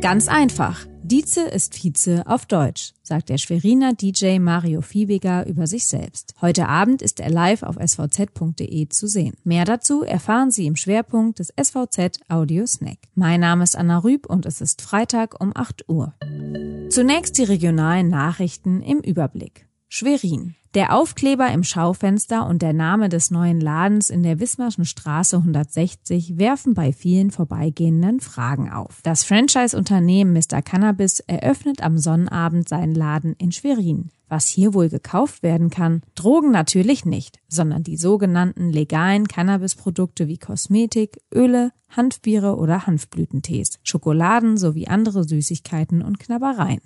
Ganz einfach. Dieze ist Vize auf Deutsch, sagt der Schweriner DJ Mario Fiebiger über sich selbst. Heute Abend ist er live auf svz.de zu sehen. Mehr dazu erfahren Sie im Schwerpunkt des SVZ Audio Snack. Mein Name ist Anna Rüb und es ist Freitag um 8 Uhr. Zunächst die regionalen Nachrichten im Überblick. Schwerin. Der Aufkleber im Schaufenster und der Name des neuen Ladens in der Wismarschen Straße 160 werfen bei vielen Vorbeigehenden Fragen auf. Das Franchise-Unternehmen Mr. Cannabis eröffnet am Sonnabend seinen Laden in Schwerin. Was hier wohl gekauft werden kann? Drogen natürlich nicht, sondern die sogenannten legalen Cannabisprodukte wie Kosmetik, Öle, Hanfbiere oder Hanfblütentees, Schokoladen sowie andere Süßigkeiten und Knabbereien.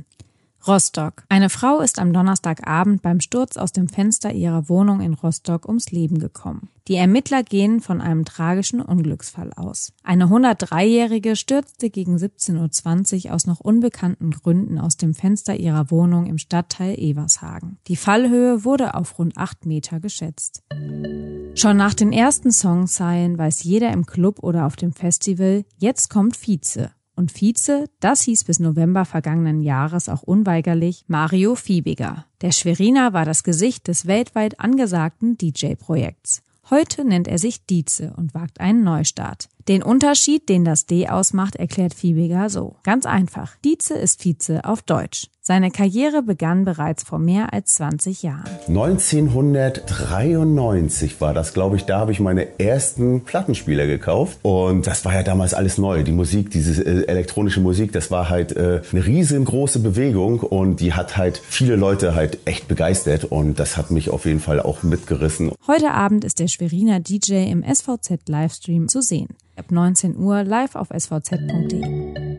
Rostock. Eine Frau ist am Donnerstagabend beim Sturz aus dem Fenster ihrer Wohnung in Rostock ums Leben gekommen. Die Ermittler gehen von einem tragischen Unglücksfall aus. Eine 103-Jährige stürzte gegen 17.20 Uhr aus noch unbekannten Gründen aus dem Fenster ihrer Wohnung im Stadtteil Evershagen. Die Fallhöhe wurde auf rund 8 Meter geschätzt. Schon nach den ersten Songzeilen weiß jeder im Club oder auf dem Festival, jetzt kommt Vize und Vize, das hieß bis November vergangenen Jahres auch unweigerlich Mario Fiebiger. Der Schweriner war das Gesicht des weltweit angesagten DJ-Projekts. Heute nennt er sich Dieze und wagt einen Neustart. Den Unterschied, den das D ausmacht, erklärt Fiebiger so. Ganz einfach. Dieze ist Vize auf Deutsch. Seine Karriere begann bereits vor mehr als 20 Jahren. 1993 war das, glaube ich, da habe ich meine ersten Plattenspieler gekauft und das war ja damals alles neu. Die Musik, diese äh, elektronische Musik, das war halt äh, eine riesengroße Bewegung und die hat halt viele Leute halt echt begeistert und das hat mich auf jeden Fall auch mitgerissen. Heute Abend ist der Schweriner DJ im SVZ Livestream zu sehen. Ab 19 Uhr live auf svz.de.